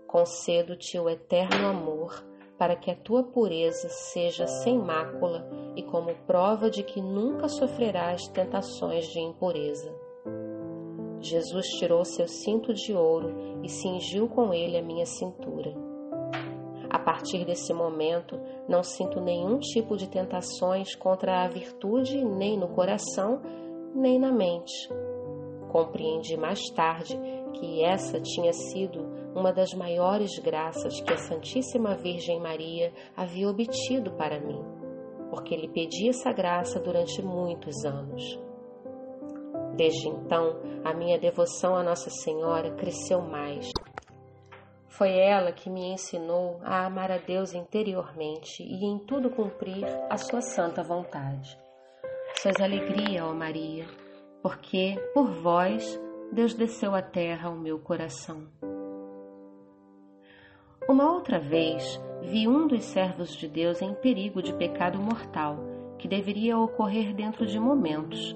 Concedo-te o eterno amor para que a tua pureza seja sem mácula e como prova de que nunca sofrerás tentações de impureza. Jesus tirou seu cinto de ouro e cingiu com ele a minha cintura. A partir desse momento, não sinto nenhum tipo de tentações contra a virtude, nem no coração, nem na mente. Compreendi mais tarde que essa tinha sido uma das maiores graças que a Santíssima Virgem Maria havia obtido para mim, porque lhe pedi essa graça durante muitos anos. Desde então, a minha devoção à Nossa Senhora cresceu mais. Foi ela que me ensinou a amar a Deus interiormente e em tudo cumprir a sua santa vontade. Sois alegria, ó Maria, porque por vós Deus desceu à terra o meu coração. Uma outra vez vi um dos servos de Deus em perigo de pecado mortal, que deveria ocorrer dentro de momentos.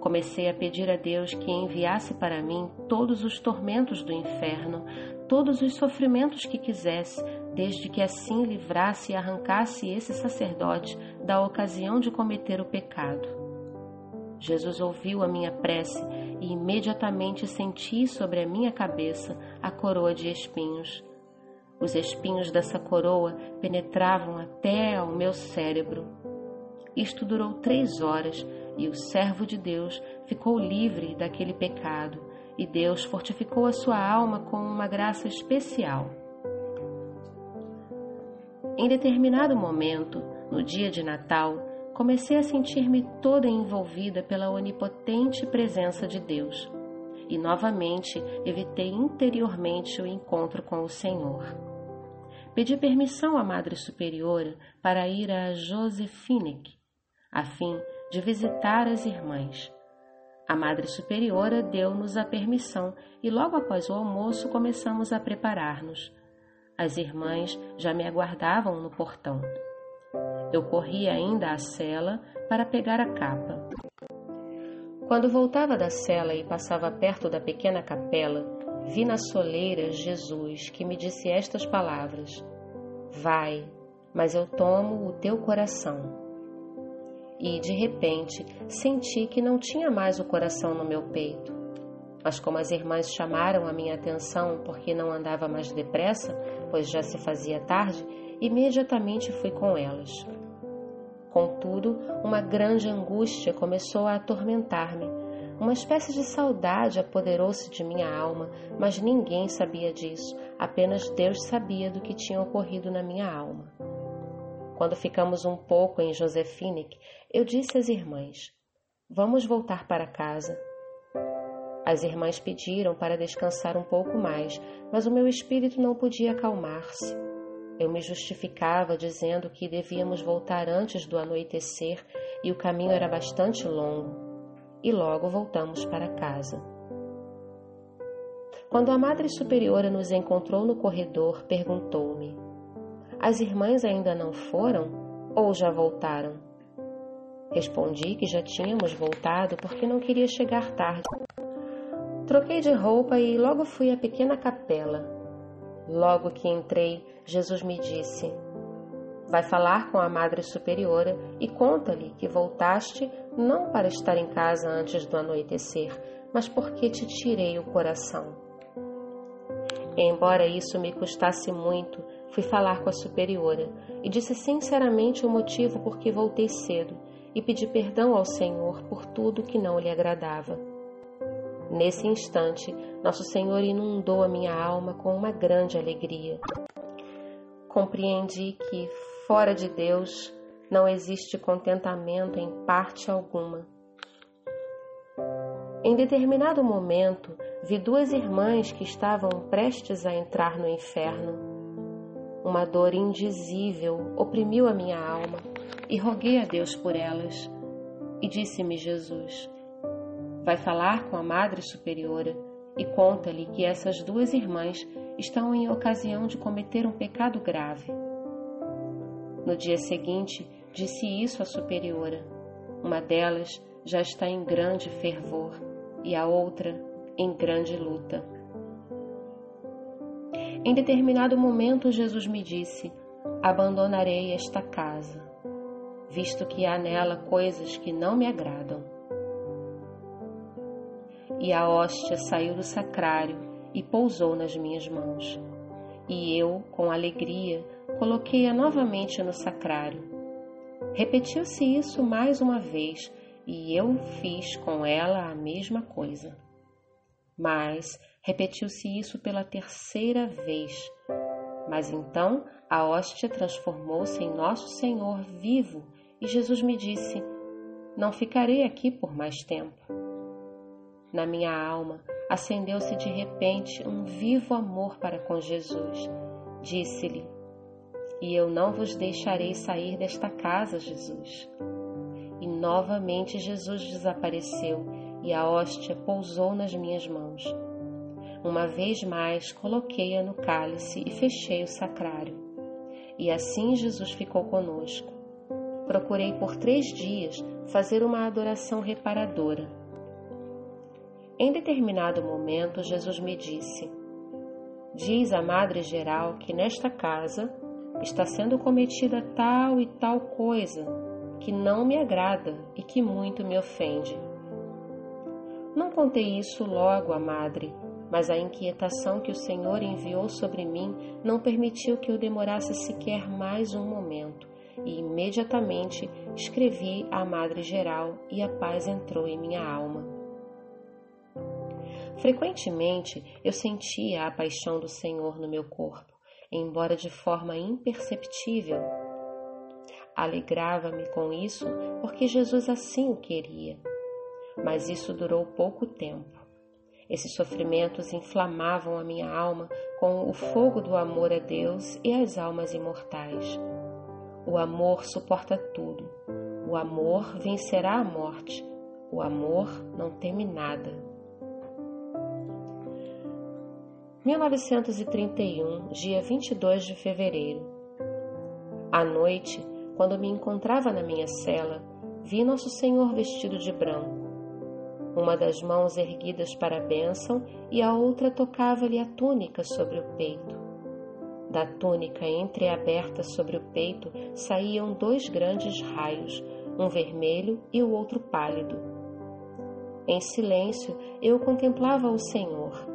Comecei a pedir a Deus que enviasse para mim todos os tormentos do inferno, todos os sofrimentos que quisesse, desde que assim livrasse e arrancasse esse sacerdote da ocasião de cometer o pecado. Jesus ouviu a minha prece e imediatamente senti sobre a minha cabeça a coroa de espinhos. Os espinhos dessa coroa penetravam até ao meu cérebro. Isto durou três horas e o servo de Deus ficou livre daquele pecado e Deus fortificou a sua alma com uma graça especial. Em determinado momento, no dia de Natal, comecei a sentir-me toda envolvida pela onipotente presença de Deus e novamente evitei interiormente o encontro com o Senhor. Pedi permissão à Madre Superiora para ir a Josephinek, a fim de visitar as irmãs. A Madre Superiora deu-nos a permissão e logo após o almoço começamos a preparar-nos. As irmãs já me aguardavam no portão. Eu corri ainda à cela para pegar a capa. Quando voltava da cela e passava perto da pequena capela, vi na soleira Jesus que me disse estas palavras: Vai, mas eu tomo o teu coração. E, de repente, senti que não tinha mais o coração no meu peito. Mas, como as irmãs chamaram a minha atenção porque não andava mais depressa, pois já se fazia tarde, imediatamente fui com elas. Contudo, uma grande angústia começou a atormentar-me. Uma espécie de saudade apoderou-se de minha alma, mas ninguém sabia disso, apenas Deus sabia do que tinha ocorrido na minha alma. Quando ficamos um pouco em Josefinic, eu disse às irmãs: Vamos voltar para casa. As irmãs pediram para descansar um pouco mais, mas o meu espírito não podia acalmar-se. Eu me justificava dizendo que devíamos voltar antes do anoitecer e o caminho era bastante longo. E logo voltamos para casa. Quando a Madre Superiora nos encontrou no corredor, perguntou-me: as irmãs ainda não foram ou já voltaram? Respondi que já tínhamos voltado porque não queria chegar tarde. Troquei de roupa e logo fui à pequena capela. Logo que entrei, Jesus me disse: Vai falar com a Madre Superiora e conta-lhe que voltaste não para estar em casa antes do anoitecer, mas porque te tirei o coração. Embora isso me custasse muito, Fui falar com a superiora e disse sinceramente o motivo por que voltei cedo e pedi perdão ao Senhor por tudo que não lhe agradava. Nesse instante, Nosso Senhor inundou a minha alma com uma grande alegria. Compreendi que, fora de Deus, não existe contentamento em parte alguma. Em determinado momento, vi duas irmãs que estavam prestes a entrar no inferno. Uma dor indizível oprimiu a minha alma e roguei a Deus por elas. E disse-me Jesus: Vai falar com a Madre Superiora e conta-lhe que essas duas irmãs estão em ocasião de cometer um pecado grave. No dia seguinte, disse isso à superiora. Uma delas já está em grande fervor e a outra em grande luta. Em determinado momento, Jesus me disse: Abandonarei esta casa, visto que há nela coisas que não me agradam. E a hóstia saiu do sacrário e pousou nas minhas mãos. E eu, com alegria, coloquei-a novamente no sacrário. Repetiu-se isso mais uma vez e eu fiz com ela a mesma coisa. Mas Repetiu-se isso pela terceira vez. Mas então a hóstia transformou-se em Nosso Senhor vivo e Jesus me disse: Não ficarei aqui por mais tempo. Na minha alma acendeu-se de repente um vivo amor para com Jesus. Disse-lhe: E eu não vos deixarei sair desta casa, Jesus. E novamente Jesus desapareceu e a hóstia pousou nas minhas mãos. Uma vez mais coloquei-a no cálice e fechei o sacrário. E assim Jesus ficou conosco. Procurei por três dias fazer uma adoração reparadora. Em determinado momento, Jesus me disse: Diz à Madre Geral que nesta casa está sendo cometida tal e tal coisa que não me agrada e que muito me ofende. Não contei isso logo à Madre, mas a inquietação que o Senhor enviou sobre mim não permitiu que eu demorasse sequer mais um momento, e imediatamente escrevi à Madre Geral e a paz entrou em minha alma. Frequentemente eu sentia a paixão do Senhor no meu corpo, embora de forma imperceptível. Alegrava-me com isso porque Jesus assim o queria, mas isso durou pouco tempo. Esses sofrimentos inflamavam a minha alma com o fogo do amor a Deus e às almas imortais. O amor suporta tudo. O amor vencerá a morte. O amor não teme nada. 1931, dia 22 de fevereiro. À noite, quando me encontrava na minha cela, vi Nosso Senhor vestido de branco. Uma das mãos erguidas para a bênção e a outra tocava-lhe a túnica sobre o peito. Da túnica entreaberta sobre o peito saíam dois grandes raios, um vermelho e o outro pálido. Em silêncio, eu contemplava o Senhor.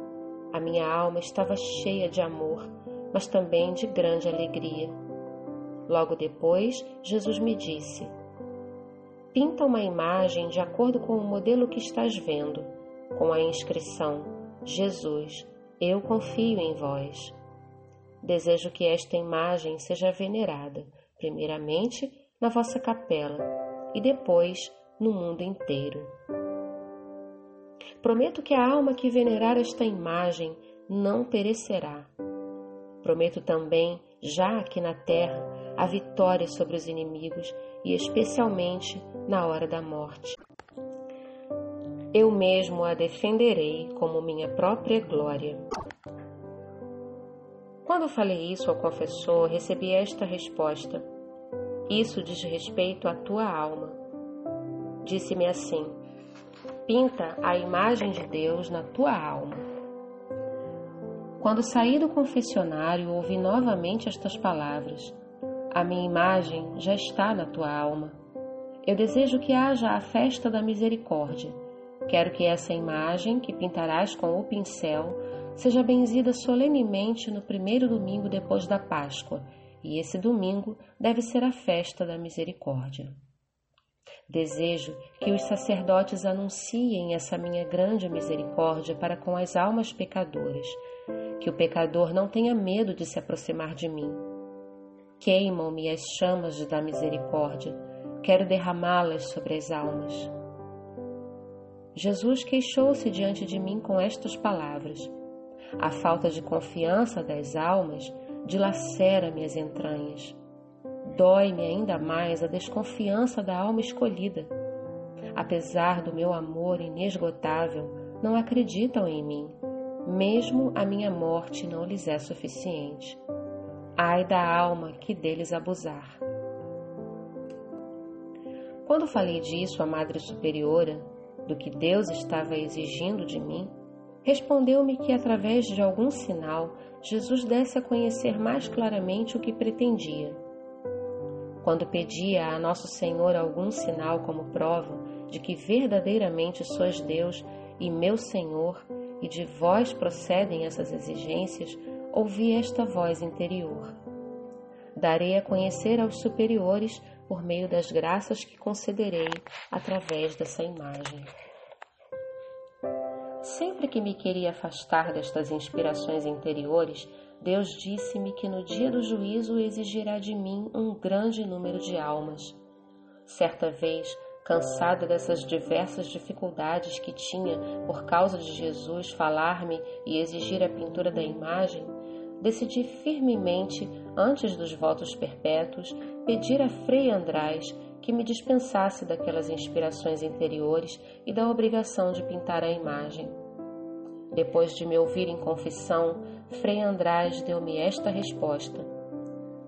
A minha alma estava cheia de amor, mas também de grande alegria. Logo depois, Jesus me disse: Pinta uma imagem de acordo com o modelo que estás vendo, com a inscrição: Jesus, eu confio em vós. Desejo que esta imagem seja venerada, primeiramente na vossa capela e depois no mundo inteiro. Prometo que a alma que venerar esta imagem não perecerá. Prometo também, já aqui na terra, a vitória sobre os inimigos e especialmente na hora da morte. Eu mesmo a defenderei como minha própria glória. Quando falei isso ao confessor, recebi esta resposta: Isso diz respeito à tua alma. Disse-me assim: pinta a imagem de Deus na tua alma. Quando saí do confessionário, ouvi novamente estas palavras: A minha imagem já está na tua alma. Eu desejo que haja a festa da misericórdia. Quero que essa imagem que pintarás com o pincel seja benzida solenemente no primeiro domingo depois da Páscoa, e esse domingo deve ser a festa da misericórdia. Desejo que os sacerdotes anunciem essa minha grande misericórdia para com as almas pecadoras, que o pecador não tenha medo de se aproximar de mim. Queimam-me as chamas da misericórdia, quero derramá-las sobre as almas. Jesus queixou-se diante de mim com estas palavras: A falta de confiança das almas dilacera minhas entranhas. Dói-me ainda mais a desconfiança da alma escolhida. Apesar do meu amor inesgotável, não acreditam em mim. Mesmo a minha morte não lhes é suficiente. Ai da alma que deles abusar. Quando falei disso à Madre Superiora, do que Deus estava exigindo de mim, respondeu-me que através de algum sinal Jesus desse a conhecer mais claramente o que pretendia quando pedia a Nosso Senhor algum sinal como prova de que verdadeiramente sois Deus e meu Senhor, e de vós procedem essas exigências, ouvi esta voz interior. Darei a conhecer aos superiores por meio das graças que concederei através dessa imagem. Sempre que me queria afastar destas inspirações interiores, Deus disse-me que no dia do juízo exigirá de mim um grande número de almas. Certa vez, cansada dessas diversas dificuldades que tinha por causa de Jesus falar-me e exigir a pintura da imagem, decidi firmemente, antes dos votos perpétuos, pedir a Frei András que me dispensasse daquelas inspirações interiores e da obrigação de pintar a imagem. Depois de me ouvir em confissão, Frei András deu-me esta resposta: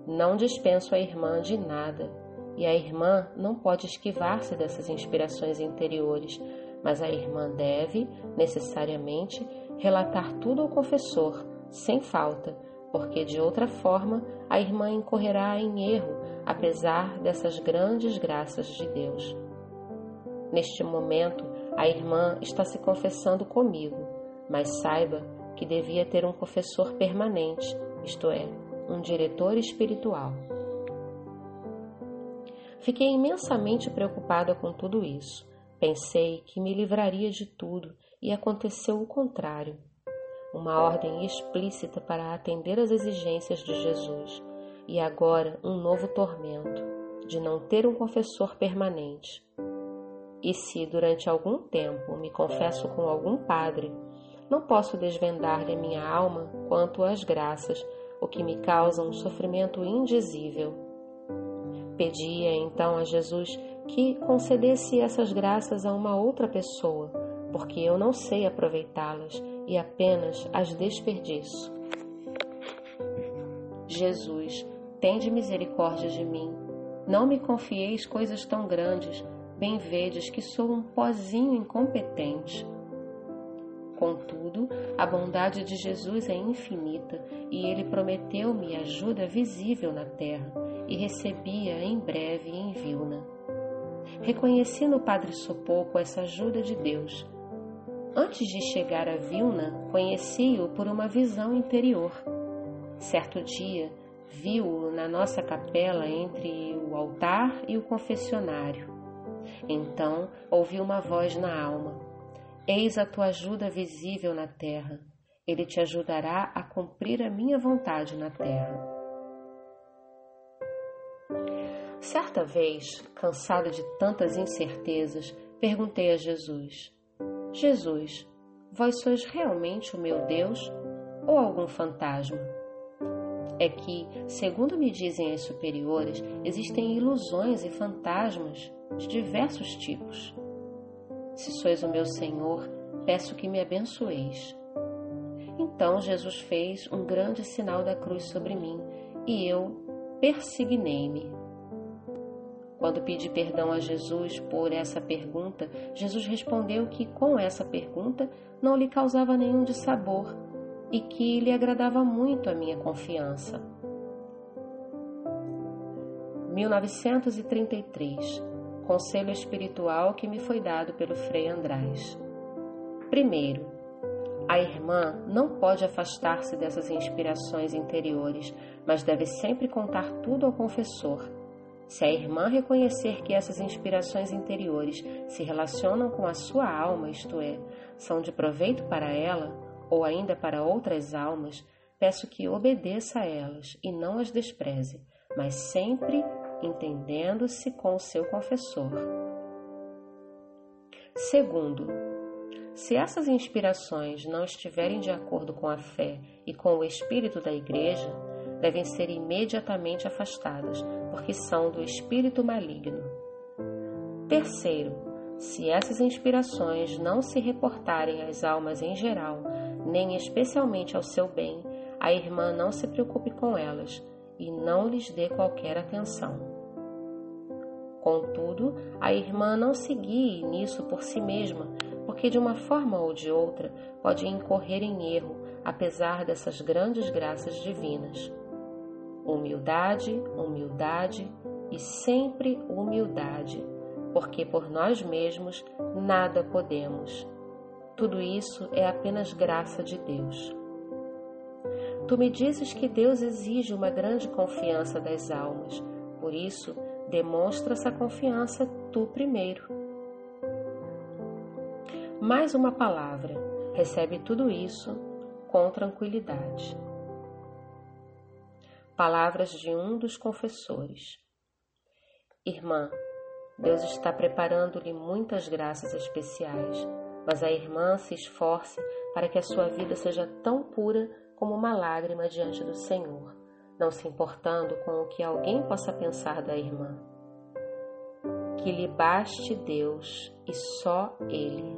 Não dispenso a irmã de nada, e a irmã não pode esquivar-se dessas inspirações interiores, mas a irmã deve, necessariamente, relatar tudo ao confessor, sem falta, porque de outra forma a irmã incorrerá em erro, apesar dessas grandes graças de Deus. Neste momento, a irmã está se confessando comigo mas saiba que devia ter um confessor permanente, isto é, um diretor espiritual. Fiquei imensamente preocupada com tudo isso. Pensei que me livraria de tudo e aconteceu o contrário. Uma ordem explícita para atender às exigências de Jesus e agora um novo tormento de não ter um confessor permanente. E se durante algum tempo me confesso com algum padre não posso desvendar-lhe a minha alma quanto às graças, o que me causa um sofrimento indizível. Pedia então a Jesus que concedesse essas graças a uma outra pessoa, porque eu não sei aproveitá-las e apenas as desperdiço. Jesus, tende misericórdia de mim. Não me confieis coisas tão grandes, bem vedes que sou um pozinho incompetente. Contudo, a bondade de Jesus é infinita e ele prometeu-me ajuda visível na terra e recebia em breve em Vilna. Reconheci no Padre Sopoco essa ajuda de Deus. Antes de chegar a Vilna, conheci-o por uma visão interior. Certo dia, viu-o na nossa capela entre o altar e o confessionário. Então ouvi uma voz na alma: Eis a tua ajuda visível na terra. Ele te ajudará a cumprir a minha vontade na terra. Certa vez, cansada de tantas incertezas, perguntei a Jesus: Jesus, vós sois realmente o meu Deus ou algum fantasma? é que, segundo me dizem as superiores, existem ilusões e fantasmas de diversos tipos. Se sois o meu Senhor, peço que me abençoeis. Então Jesus fez um grande sinal da cruz sobre mim e eu persignei-me. Quando pedi perdão a Jesus por essa pergunta, Jesus respondeu que com essa pergunta não lhe causava nenhum dissabor e que lhe agradava muito a minha confiança. 1933 Conselho espiritual que me foi dado pelo Frei András. Primeiro, a irmã não pode afastar-se dessas inspirações interiores, mas deve sempre contar tudo ao confessor. Se a irmã reconhecer que essas inspirações interiores se relacionam com a sua alma, isto é, são de proveito para ela, ou ainda para outras almas, peço que obedeça a elas e não as despreze, mas sempre entendendo-se com o seu confessor. Segundo, se essas inspirações não estiverem de acordo com a fé e com o espírito da Igreja, devem ser imediatamente afastadas, porque são do espírito maligno. Terceiro, se essas inspirações não se reportarem às almas em geral, nem especialmente ao seu bem, a irmã não se preocupe com elas e não lhes dê qualquer atenção. Contudo, a irmã não se guie nisso por si mesma, porque de uma forma ou de outra pode incorrer em erro, apesar dessas grandes graças divinas. Humildade, humildade e sempre humildade, porque por nós mesmos nada podemos tudo isso é apenas graça de Deus. Tu me dizes que Deus exige uma grande confiança das almas, por isso, demonstra essa confiança tu primeiro. Mais uma palavra, recebe tudo isso com tranquilidade. Palavras de um dos confessores. Irmã, Deus está preparando-lhe muitas graças especiais mas a irmã se esforce para que a sua vida seja tão pura como uma lágrima diante do Senhor, não se importando com o que alguém possa pensar da irmã. Que lhe baste Deus e só Ele.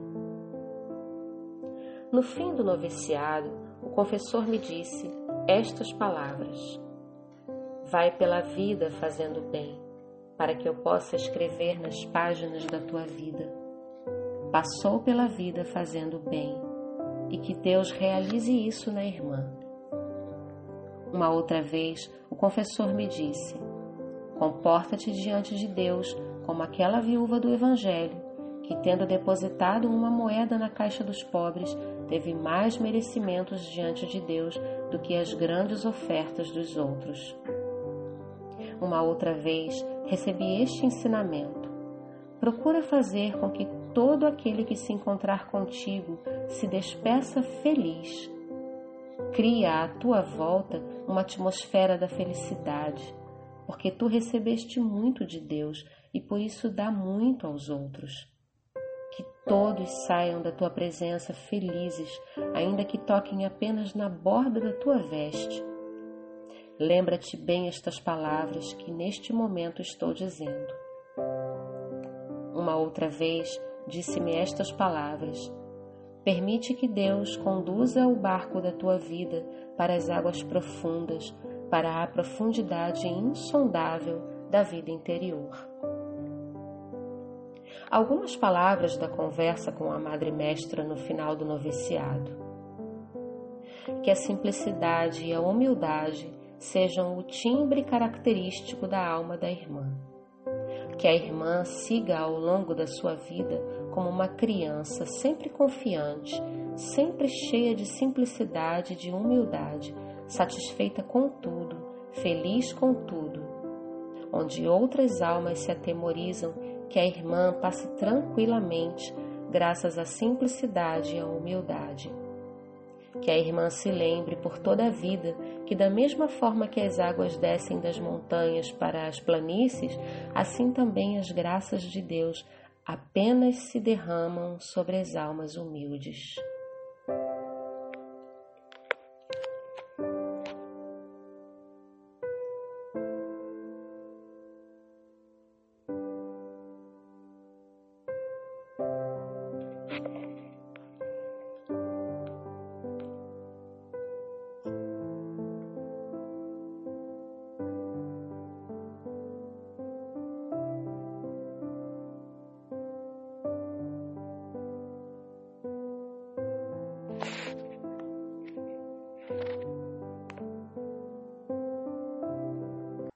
No fim do noviciado, o confessor me disse estas palavras: Vai pela vida fazendo bem, para que eu possa escrever nas páginas da tua vida passou pela vida fazendo bem e que Deus realize isso na irmã. Uma outra vez, o confessor me disse: Comporta-te diante de Deus como aquela viúva do Evangelho, que, tendo depositado uma moeda na caixa dos pobres, teve mais merecimentos diante de Deus do que as grandes ofertas dos outros. Uma outra vez, recebi este ensinamento: Procura fazer com que todo aquele que se encontrar contigo se despeça feliz. Cria à tua volta uma atmosfera da felicidade, porque tu recebeste muito de Deus e por isso dá muito aos outros. Que todos saiam da tua presença felizes, ainda que toquem apenas na borda da tua veste. Lembra-te bem estas palavras que neste momento estou dizendo. uma outra vez, disse-me estas palavras: Permite que Deus conduza o barco da tua vida para as águas profundas, para a profundidade insondável da vida interior. Algumas palavras da conversa com a Madre Mestra no final do noviciado. Que a simplicidade e a humildade sejam o timbre característico da alma da irmã. Que a irmã siga ao longo da sua vida como uma criança sempre confiante, sempre cheia de simplicidade e de humildade, satisfeita com tudo, feliz com tudo. Onde outras almas se atemorizam, que a irmã passe tranquilamente, graças à simplicidade e à humildade que a irmã se lembre por toda a vida que, da mesma forma que as águas descem das montanhas para as planícies, assim também as graças de Deus apenas se derramam sobre as almas humildes.